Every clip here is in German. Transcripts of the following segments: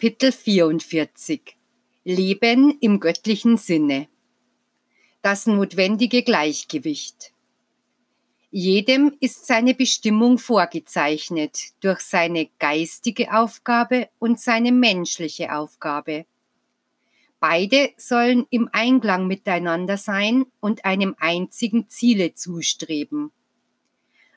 Kapitel 44 Leben im göttlichen Sinne Das notwendige Gleichgewicht Jedem ist seine Bestimmung vorgezeichnet durch seine geistige Aufgabe und seine menschliche Aufgabe. Beide sollen im Einklang miteinander sein und einem einzigen Ziele zustreben.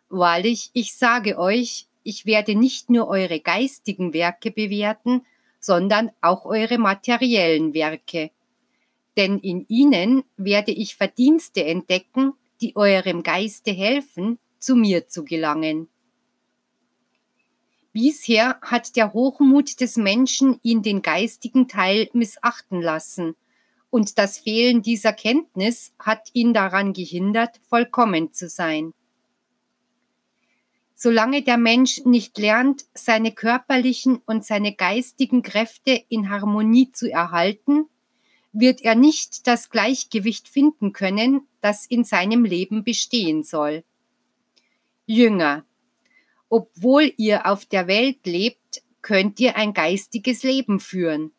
Wahrlich, ich sage euch, ich werde nicht nur eure geistigen Werke bewerten, sondern auch eure materiellen Werke. Denn in ihnen werde ich Verdienste entdecken, die eurem Geiste helfen, zu mir zu gelangen. Bisher hat der Hochmut des Menschen ihn den geistigen Teil missachten lassen, und das Fehlen dieser Kenntnis hat ihn daran gehindert, vollkommen zu sein. Solange der Mensch nicht lernt, seine körperlichen und seine geistigen Kräfte in Harmonie zu erhalten, wird er nicht das Gleichgewicht finden können, das in seinem Leben bestehen soll. Jünger, obwohl ihr auf der Welt lebt, könnt ihr ein geistiges Leben führen.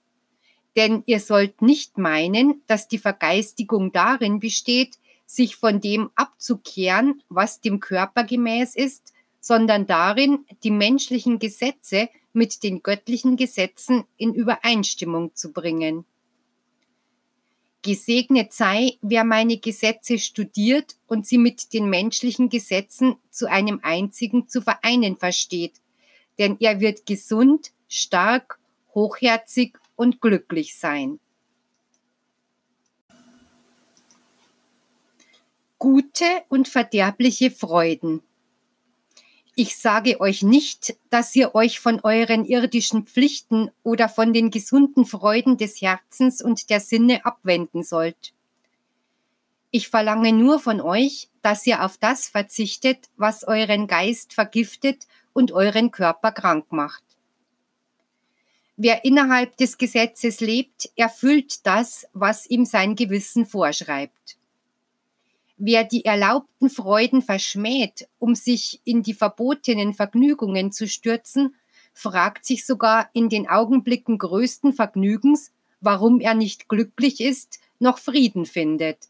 Denn ihr sollt nicht meinen, dass die Vergeistigung darin besteht, sich von dem abzukehren, was dem Körper gemäß ist, sondern darin, die menschlichen Gesetze mit den göttlichen Gesetzen in Übereinstimmung zu bringen. Gesegnet sei, wer meine Gesetze studiert und sie mit den menschlichen Gesetzen zu einem einzigen zu vereinen versteht, denn er wird gesund, stark, hochherzig und glücklich sein. Gute und verderbliche Freuden. Ich sage euch nicht, dass ihr euch von euren irdischen Pflichten oder von den gesunden Freuden des Herzens und der Sinne abwenden sollt. Ich verlange nur von euch, dass ihr auf das verzichtet, was euren Geist vergiftet und euren Körper krank macht. Wer innerhalb des Gesetzes lebt, erfüllt das, was ihm sein Gewissen vorschreibt. Wer die erlaubten Freuden verschmäht, um sich in die verbotenen Vergnügungen zu stürzen, fragt sich sogar in den Augenblicken größten Vergnügens, warum er nicht glücklich ist, noch Frieden findet.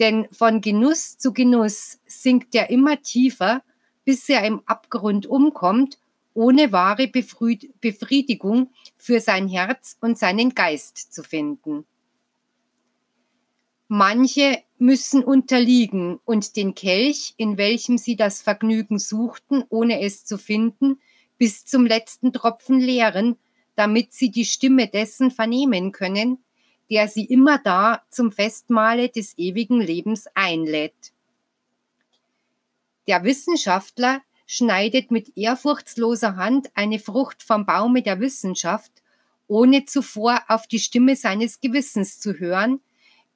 Denn von Genuss zu Genuss sinkt er immer tiefer, bis er im Abgrund umkommt, ohne wahre Befriedigung für sein Herz und seinen Geist zu finden. Manche müssen unterliegen und den Kelch, in welchem sie das Vergnügen suchten, ohne es zu finden, bis zum letzten Tropfen leeren, damit sie die Stimme dessen vernehmen können, der sie immer da zum Festmahle des ewigen Lebens einlädt. Der Wissenschaftler schneidet mit ehrfurchtsloser Hand eine Frucht vom Baume der Wissenschaft, ohne zuvor auf die Stimme seines Gewissens zu hören,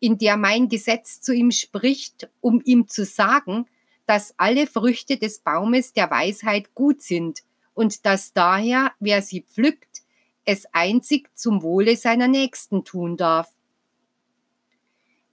in der mein Gesetz zu ihm spricht, um ihm zu sagen, dass alle Früchte des Baumes der Weisheit gut sind und dass daher, wer sie pflückt, es einzig zum Wohle seiner Nächsten tun darf.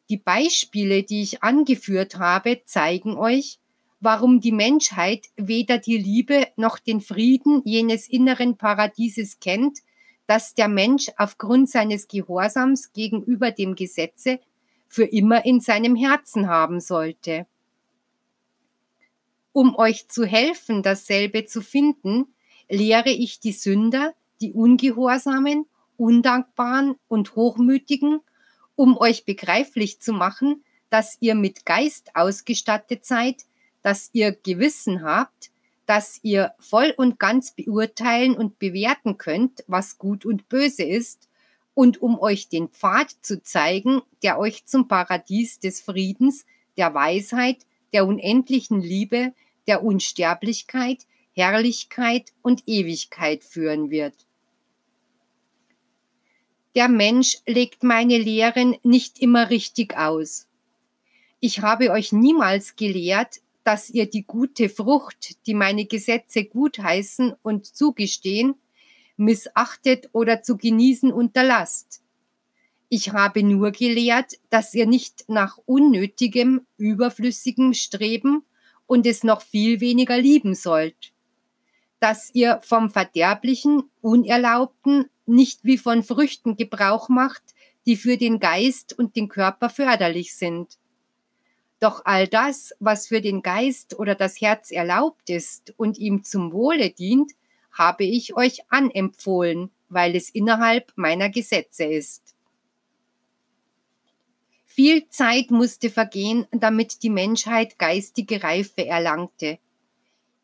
Die Beispiele, die ich angeführt habe, zeigen euch, warum die Menschheit weder die Liebe noch den Frieden jenes inneren Paradieses kennt, das der Mensch aufgrund seines Gehorsams gegenüber dem Gesetze für immer in seinem Herzen haben sollte. Um euch zu helfen, dasselbe zu finden, lehre ich die Sünder, die Ungehorsamen, Undankbaren und Hochmütigen, um euch begreiflich zu machen, dass ihr mit Geist ausgestattet seid, dass ihr Gewissen habt, dass ihr voll und ganz beurteilen und bewerten könnt, was gut und böse ist und um euch den Pfad zu zeigen, der euch zum Paradies des Friedens, der Weisheit, der unendlichen Liebe, der Unsterblichkeit, Herrlichkeit und Ewigkeit führen wird. Der Mensch legt meine Lehren nicht immer richtig aus. Ich habe euch niemals gelehrt, dass ihr die gute Frucht, die meine Gesetze gutheißen und zugestehen, missachtet oder zu genießen unterlasst. Ich habe nur gelehrt, dass ihr nicht nach unnötigem, überflüssigem streben und es noch viel weniger lieben sollt. Dass ihr vom Verderblichen, Unerlaubten nicht wie von Früchten Gebrauch macht, die für den Geist und den Körper förderlich sind. Doch all das, was für den Geist oder das Herz erlaubt ist und ihm zum Wohle dient, habe ich euch anempfohlen, weil es innerhalb meiner Gesetze ist. Viel Zeit musste vergehen, damit die Menschheit geistige Reife erlangte.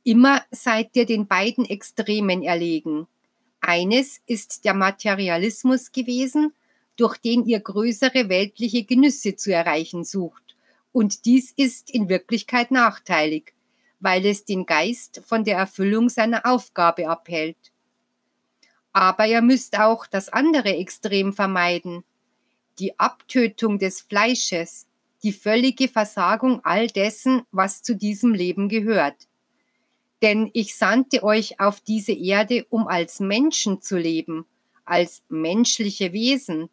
Immer seid ihr den beiden Extremen erlegen. Eines ist der Materialismus gewesen, durch den ihr größere weltliche Genüsse zu erreichen sucht. Und dies ist in Wirklichkeit nachteilig, weil es den Geist von der Erfüllung seiner Aufgabe abhält. Aber ihr müsst auch das andere Extrem vermeiden, die Abtötung des Fleisches, die völlige Versagung all dessen, was zu diesem Leben gehört. Denn ich sandte euch auf diese Erde, um als Menschen zu leben, als menschliche Wesen,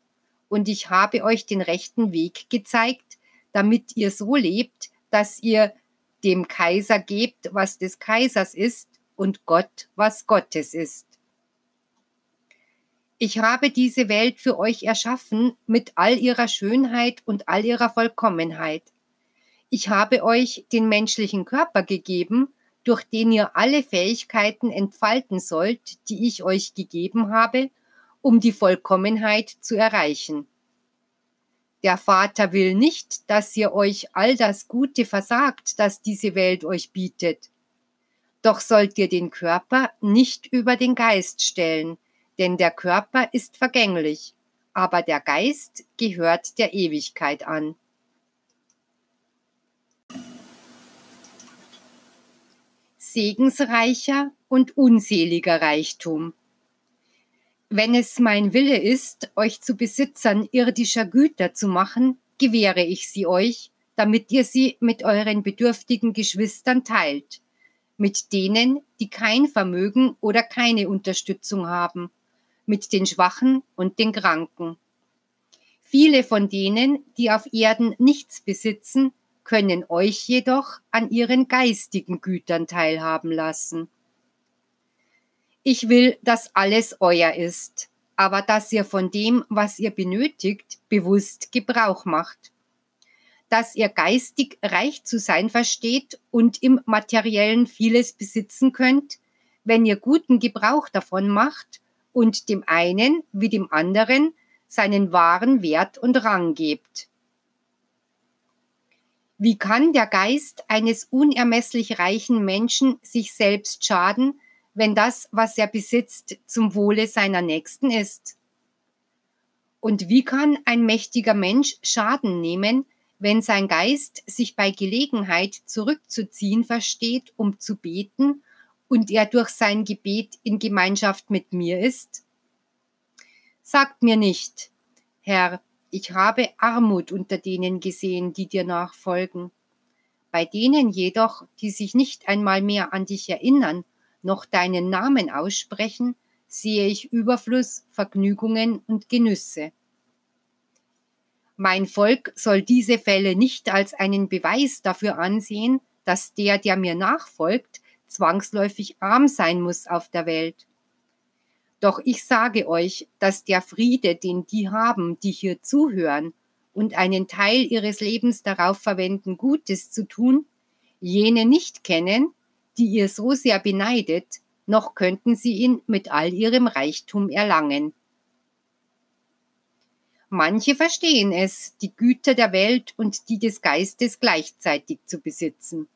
und ich habe euch den rechten Weg gezeigt, damit ihr so lebt, dass ihr dem Kaiser gebt, was des Kaisers ist, und Gott, was Gottes ist. Ich habe diese Welt für euch erschaffen mit all ihrer Schönheit und all ihrer Vollkommenheit. Ich habe euch den menschlichen Körper gegeben, durch den ihr alle Fähigkeiten entfalten sollt, die ich euch gegeben habe, um die Vollkommenheit zu erreichen. Der Vater will nicht, dass ihr euch all das Gute versagt, das diese Welt euch bietet. Doch sollt ihr den Körper nicht über den Geist stellen, denn der Körper ist vergänglich, aber der Geist gehört der Ewigkeit an. Segensreicher und unseliger Reichtum. Wenn es mein Wille ist, euch zu Besitzern irdischer Güter zu machen, gewähre ich sie euch, damit ihr sie mit euren bedürftigen Geschwistern teilt, mit denen, die kein Vermögen oder keine Unterstützung haben, mit den Schwachen und den Kranken. Viele von denen, die auf Erden nichts besitzen, können euch jedoch an ihren geistigen Gütern teilhaben lassen. Ich will, dass alles euer ist, aber dass ihr von dem, was ihr benötigt, bewusst Gebrauch macht. Dass ihr geistig reich zu sein versteht und im materiellen vieles besitzen könnt, wenn ihr guten Gebrauch davon macht und dem einen wie dem anderen seinen wahren Wert und Rang gibt. Wie kann der Geist eines unermesslich reichen Menschen sich selbst schaden, wenn das, was er besitzt, zum Wohle seiner Nächsten ist? Und wie kann ein mächtiger Mensch Schaden nehmen, wenn sein Geist sich bei Gelegenheit zurückzuziehen versteht, um zu beten und er durch sein Gebet in Gemeinschaft mit mir ist? Sagt mir nicht, Herr, ich habe Armut unter denen gesehen, die dir nachfolgen. Bei denen jedoch, die sich nicht einmal mehr an dich erinnern, noch deinen Namen aussprechen, sehe ich Überfluss, Vergnügungen und Genüsse. Mein Volk soll diese Fälle nicht als einen Beweis dafür ansehen, dass der, der mir nachfolgt, zwangsläufig arm sein muss auf der Welt. Doch ich sage euch, dass der Friede, den die haben, die hier zuhören und einen Teil ihres Lebens darauf verwenden, Gutes zu tun, jene nicht kennen, die ihr so sehr beneidet, noch könnten sie ihn mit all ihrem Reichtum erlangen. Manche verstehen es, die Güter der Welt und die des Geistes gleichzeitig zu besitzen.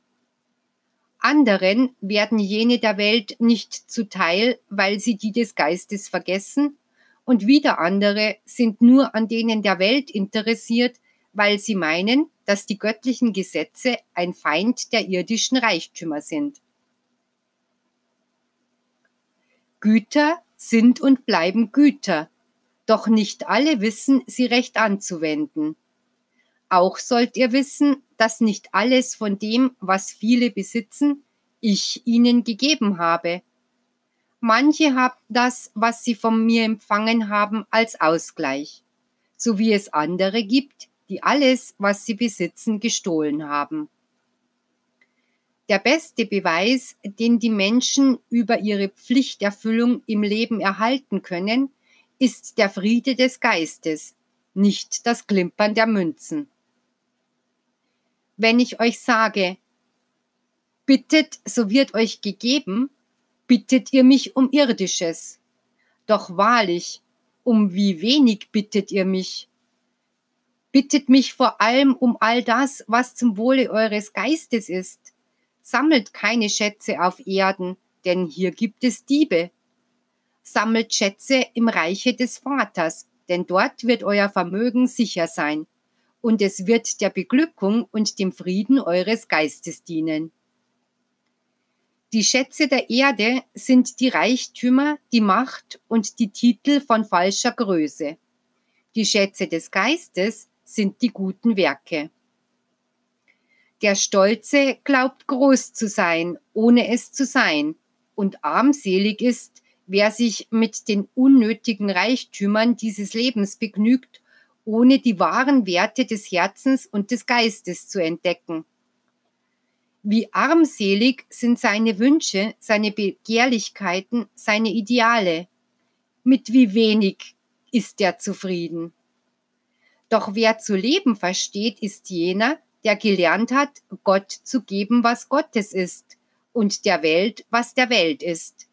Anderen werden jene der Welt nicht zuteil, weil sie die des Geistes vergessen, und wieder andere sind nur an denen der Welt interessiert, weil sie meinen, dass die göttlichen Gesetze ein Feind der irdischen Reichtümer sind. Güter sind und bleiben Güter, doch nicht alle wissen, sie recht anzuwenden. Auch sollt ihr wissen, dass nicht alles von dem, was viele besitzen, ich ihnen gegeben habe. Manche haben das, was sie von mir empfangen haben, als Ausgleich, so wie es andere gibt, die alles, was sie besitzen, gestohlen haben. Der beste Beweis, den die Menschen über ihre Pflichterfüllung im Leben erhalten können, ist der Friede des Geistes, nicht das Klimpern der Münzen. Wenn ich euch sage, bittet, so wird euch gegeben, bittet ihr mich um irdisches. Doch wahrlich, um wie wenig bittet ihr mich? Bittet mich vor allem um all das, was zum Wohle eures Geistes ist. Sammelt keine Schätze auf Erden, denn hier gibt es Diebe. Sammelt Schätze im Reiche des Vaters, denn dort wird euer Vermögen sicher sein, und es wird der Beglückung und dem Frieden eures Geistes dienen. Die Schätze der Erde sind die Reichtümer, die Macht und die Titel von falscher Größe. Die Schätze des Geistes sind die guten Werke. Der Stolze glaubt groß zu sein, ohne es zu sein, und armselig ist, wer sich mit den unnötigen Reichtümern dieses Lebens begnügt, ohne die wahren Werte des Herzens und des Geistes zu entdecken. Wie armselig sind seine Wünsche, seine Begehrlichkeiten, seine Ideale. Mit wie wenig ist er zufrieden. Doch wer zu leben versteht, ist jener, der gelernt hat, Gott zu geben, was Gottes ist, und der Welt, was der Welt ist.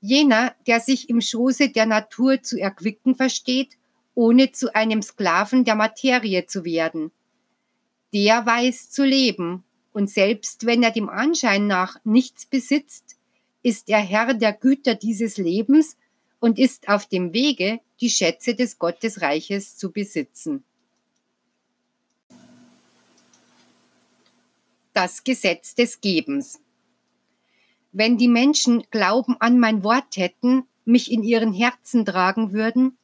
Jener, der sich im Schoße der Natur zu erquicken versteht, ohne zu einem Sklaven der Materie zu werden. Der weiß zu leben und selbst wenn er dem Anschein nach nichts besitzt, ist er Herr der Güter dieses Lebens und ist auf dem Wege, die Schätze des Gottesreiches zu besitzen. Das Gesetz des Gebens. Wenn die Menschen Glauben an mein Wort hätten, mich in ihren Herzen tragen würden,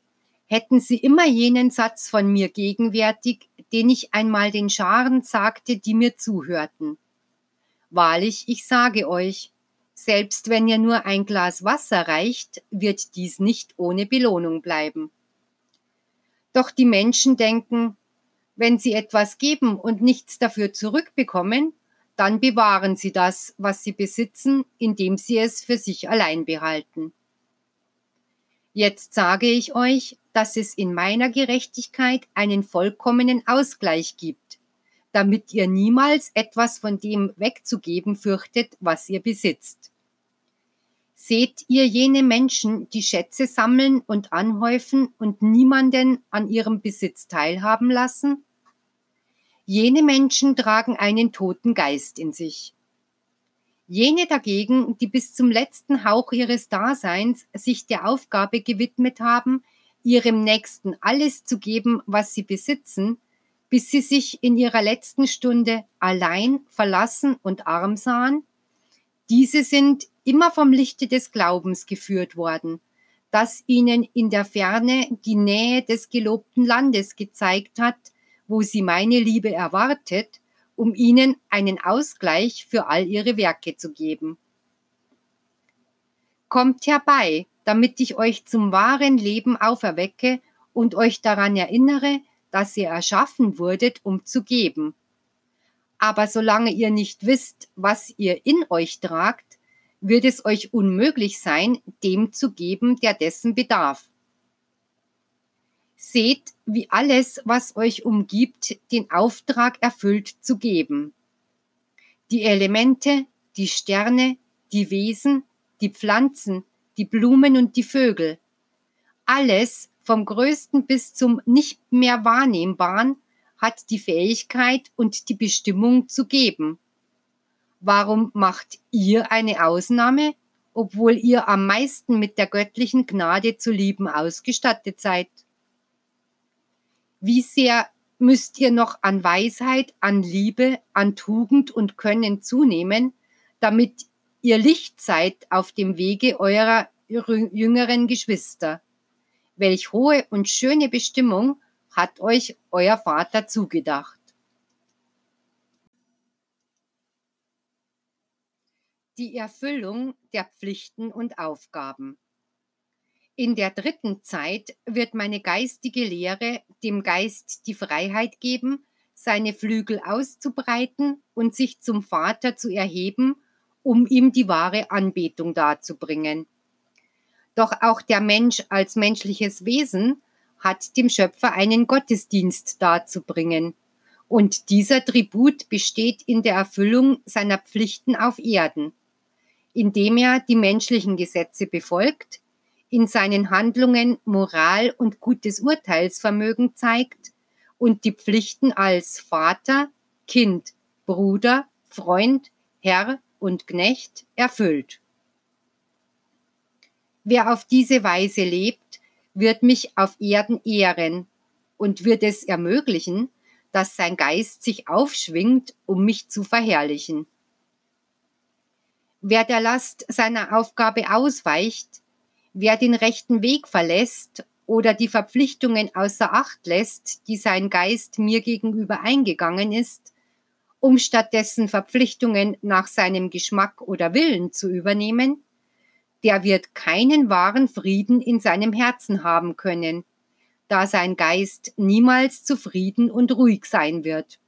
hätten sie immer jenen Satz von mir gegenwärtig, den ich einmal den Scharen sagte, die mir zuhörten. Wahrlich, ich sage euch, selbst wenn ihr nur ein Glas Wasser reicht, wird dies nicht ohne Belohnung bleiben. Doch die Menschen denken, wenn sie etwas geben und nichts dafür zurückbekommen, dann bewahren sie das, was sie besitzen, indem sie es für sich allein behalten. Jetzt sage ich euch, dass es in meiner Gerechtigkeit einen vollkommenen Ausgleich gibt, damit ihr niemals etwas von dem wegzugeben fürchtet, was ihr besitzt. Seht ihr jene Menschen, die Schätze sammeln und anhäufen und niemanden an ihrem Besitz teilhaben lassen? Jene Menschen tragen einen toten Geist in sich. Jene dagegen, die bis zum letzten Hauch ihres Daseins sich der Aufgabe gewidmet haben, ihrem Nächsten alles zu geben, was sie besitzen, bis sie sich in ihrer letzten Stunde allein, verlassen und arm sahen, diese sind immer vom Lichte des Glaubens geführt worden, das ihnen in der Ferne die Nähe des gelobten Landes gezeigt hat, wo sie meine Liebe erwartet um ihnen einen Ausgleich für all ihre Werke zu geben. Kommt herbei, damit ich euch zum wahren Leben auferwecke und euch daran erinnere, dass ihr erschaffen wurdet, um zu geben. Aber solange ihr nicht wisst, was ihr in euch tragt, wird es euch unmöglich sein, dem zu geben, der dessen bedarf. Seht, wie alles, was euch umgibt, den Auftrag erfüllt zu geben. Die Elemente, die Sterne, die Wesen, die Pflanzen, die Blumen und die Vögel. Alles, vom größten bis zum nicht mehr wahrnehmbaren, hat die Fähigkeit und die Bestimmung zu geben. Warum macht ihr eine Ausnahme, obwohl ihr am meisten mit der göttlichen Gnade zu lieben ausgestattet seid? Wie sehr müsst ihr noch an Weisheit, an Liebe, an Tugend und Können zunehmen, damit ihr Licht seid auf dem Wege eurer jüngeren Geschwister. Welch hohe und schöne Bestimmung hat euch euer Vater zugedacht. Die Erfüllung der Pflichten und Aufgaben. In der dritten Zeit wird meine geistige Lehre dem Geist die Freiheit geben, seine Flügel auszubreiten und sich zum Vater zu erheben, um ihm die wahre Anbetung darzubringen. Doch auch der Mensch als menschliches Wesen hat dem Schöpfer einen Gottesdienst darzubringen. Und dieser Tribut besteht in der Erfüllung seiner Pflichten auf Erden, indem er die menschlichen Gesetze befolgt, in seinen Handlungen Moral und gutes Urteilsvermögen zeigt und die Pflichten als Vater, Kind, Bruder, Freund, Herr und Knecht erfüllt. Wer auf diese Weise lebt, wird mich auf Erden ehren und wird es ermöglichen, dass sein Geist sich aufschwingt, um mich zu verherrlichen. Wer der Last seiner Aufgabe ausweicht, wer den rechten Weg verlässt oder die Verpflichtungen außer Acht lässt, die sein Geist mir gegenüber eingegangen ist, um stattdessen Verpflichtungen nach seinem Geschmack oder Willen zu übernehmen, der wird keinen wahren Frieden in seinem Herzen haben können, da sein Geist niemals zufrieden und ruhig sein wird.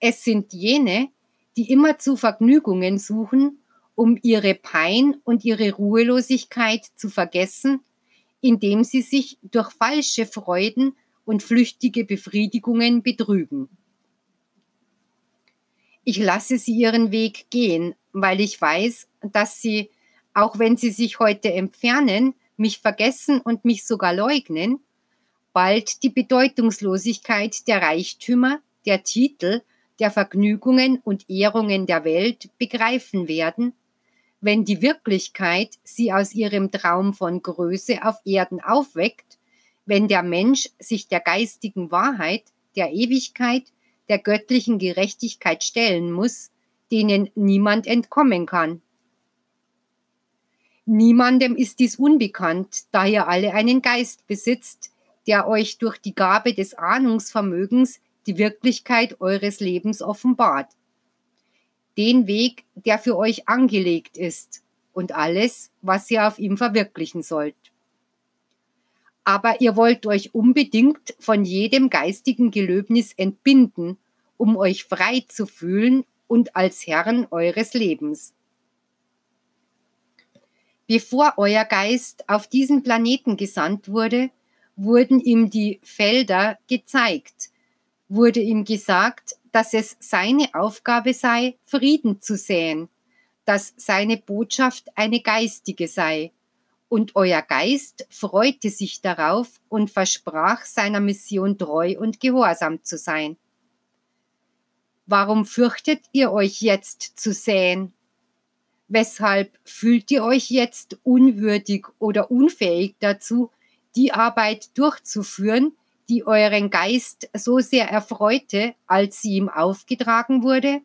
Es sind jene, die immer zu Vergnügungen suchen, um ihre Pein und ihre Ruhelosigkeit zu vergessen, indem sie sich durch falsche Freuden und flüchtige Befriedigungen betrügen. Ich lasse sie ihren Weg gehen, weil ich weiß, dass sie auch wenn sie sich heute entfernen, mich vergessen und mich sogar leugnen, bald die Bedeutungslosigkeit der Reichtümer, der Titel, der Vergnügungen und Ehrungen der Welt begreifen werden, wenn die Wirklichkeit sie aus ihrem Traum von Größe auf Erden aufweckt, wenn der Mensch sich der geistigen Wahrheit, der Ewigkeit, der göttlichen Gerechtigkeit stellen muss, denen niemand entkommen kann. Niemandem ist dies unbekannt, da ihr alle einen Geist besitzt, der euch durch die Gabe des Ahnungsvermögens die Wirklichkeit eures Lebens offenbart. Den Weg, der für euch angelegt ist und alles, was ihr auf ihm verwirklichen sollt. Aber ihr wollt euch unbedingt von jedem geistigen Gelöbnis entbinden, um euch frei zu fühlen und als Herren eures Lebens. Bevor euer Geist auf diesen Planeten gesandt wurde, wurden ihm die Felder gezeigt, wurde ihm gesagt, dass es seine Aufgabe sei, Frieden zu säen, dass seine Botschaft eine geistige sei, und euer Geist freute sich darauf und versprach seiner Mission treu und gehorsam zu sein. Warum fürchtet ihr euch jetzt zu säen Weshalb fühlt ihr euch jetzt unwürdig oder unfähig dazu, die Arbeit durchzuführen, die euren Geist so sehr erfreute, als sie ihm aufgetragen wurde?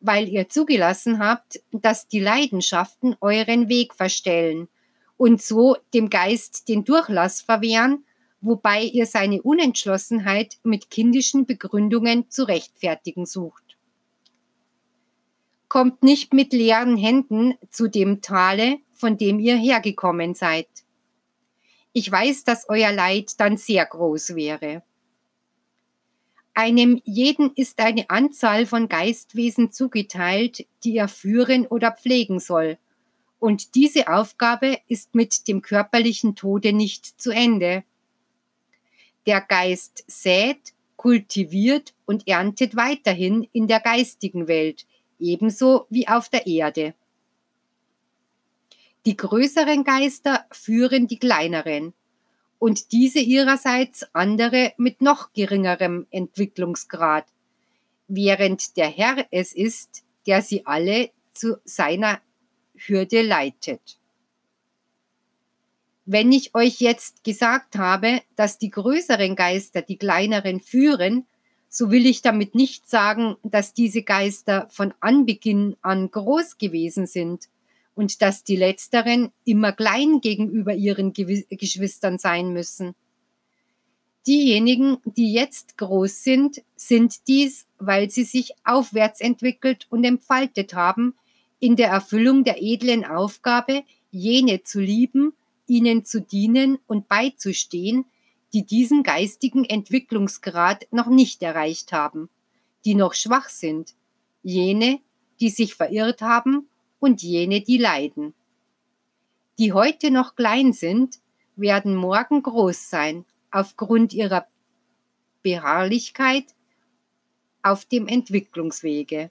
Weil ihr zugelassen habt, dass die Leidenschaften euren Weg verstellen und so dem Geist den Durchlass verwehren, wobei ihr seine Unentschlossenheit mit kindischen Begründungen zu rechtfertigen sucht kommt nicht mit leeren Händen zu dem Tale, von dem ihr hergekommen seid. Ich weiß, dass euer Leid dann sehr groß wäre. Einem jeden ist eine Anzahl von Geistwesen zugeteilt, die er führen oder pflegen soll, und diese Aufgabe ist mit dem körperlichen Tode nicht zu Ende. Der Geist sät, kultiviert und erntet weiterhin in der geistigen Welt, ebenso wie auf der Erde. Die größeren Geister führen die kleineren. Und diese ihrerseits andere mit noch geringerem Entwicklungsgrad, während der Herr es ist, der sie alle zu seiner Hürde leitet. Wenn ich euch jetzt gesagt habe, dass die größeren Geister die kleineren führen, so will ich damit nicht sagen, dass diese Geister von Anbeginn an groß gewesen sind und dass die letzteren immer klein gegenüber ihren Geschwistern sein müssen. Diejenigen, die jetzt groß sind, sind dies, weil sie sich aufwärts entwickelt und entfaltet haben, in der Erfüllung der edlen Aufgabe, jene zu lieben, ihnen zu dienen und beizustehen, die diesen geistigen Entwicklungsgrad noch nicht erreicht haben, die noch schwach sind, jene, die sich verirrt haben und jene, die leiden. die heute noch klein sind, werden morgen groß sein, aufgrund ihrer Beharrlichkeit auf dem Entwicklungswege.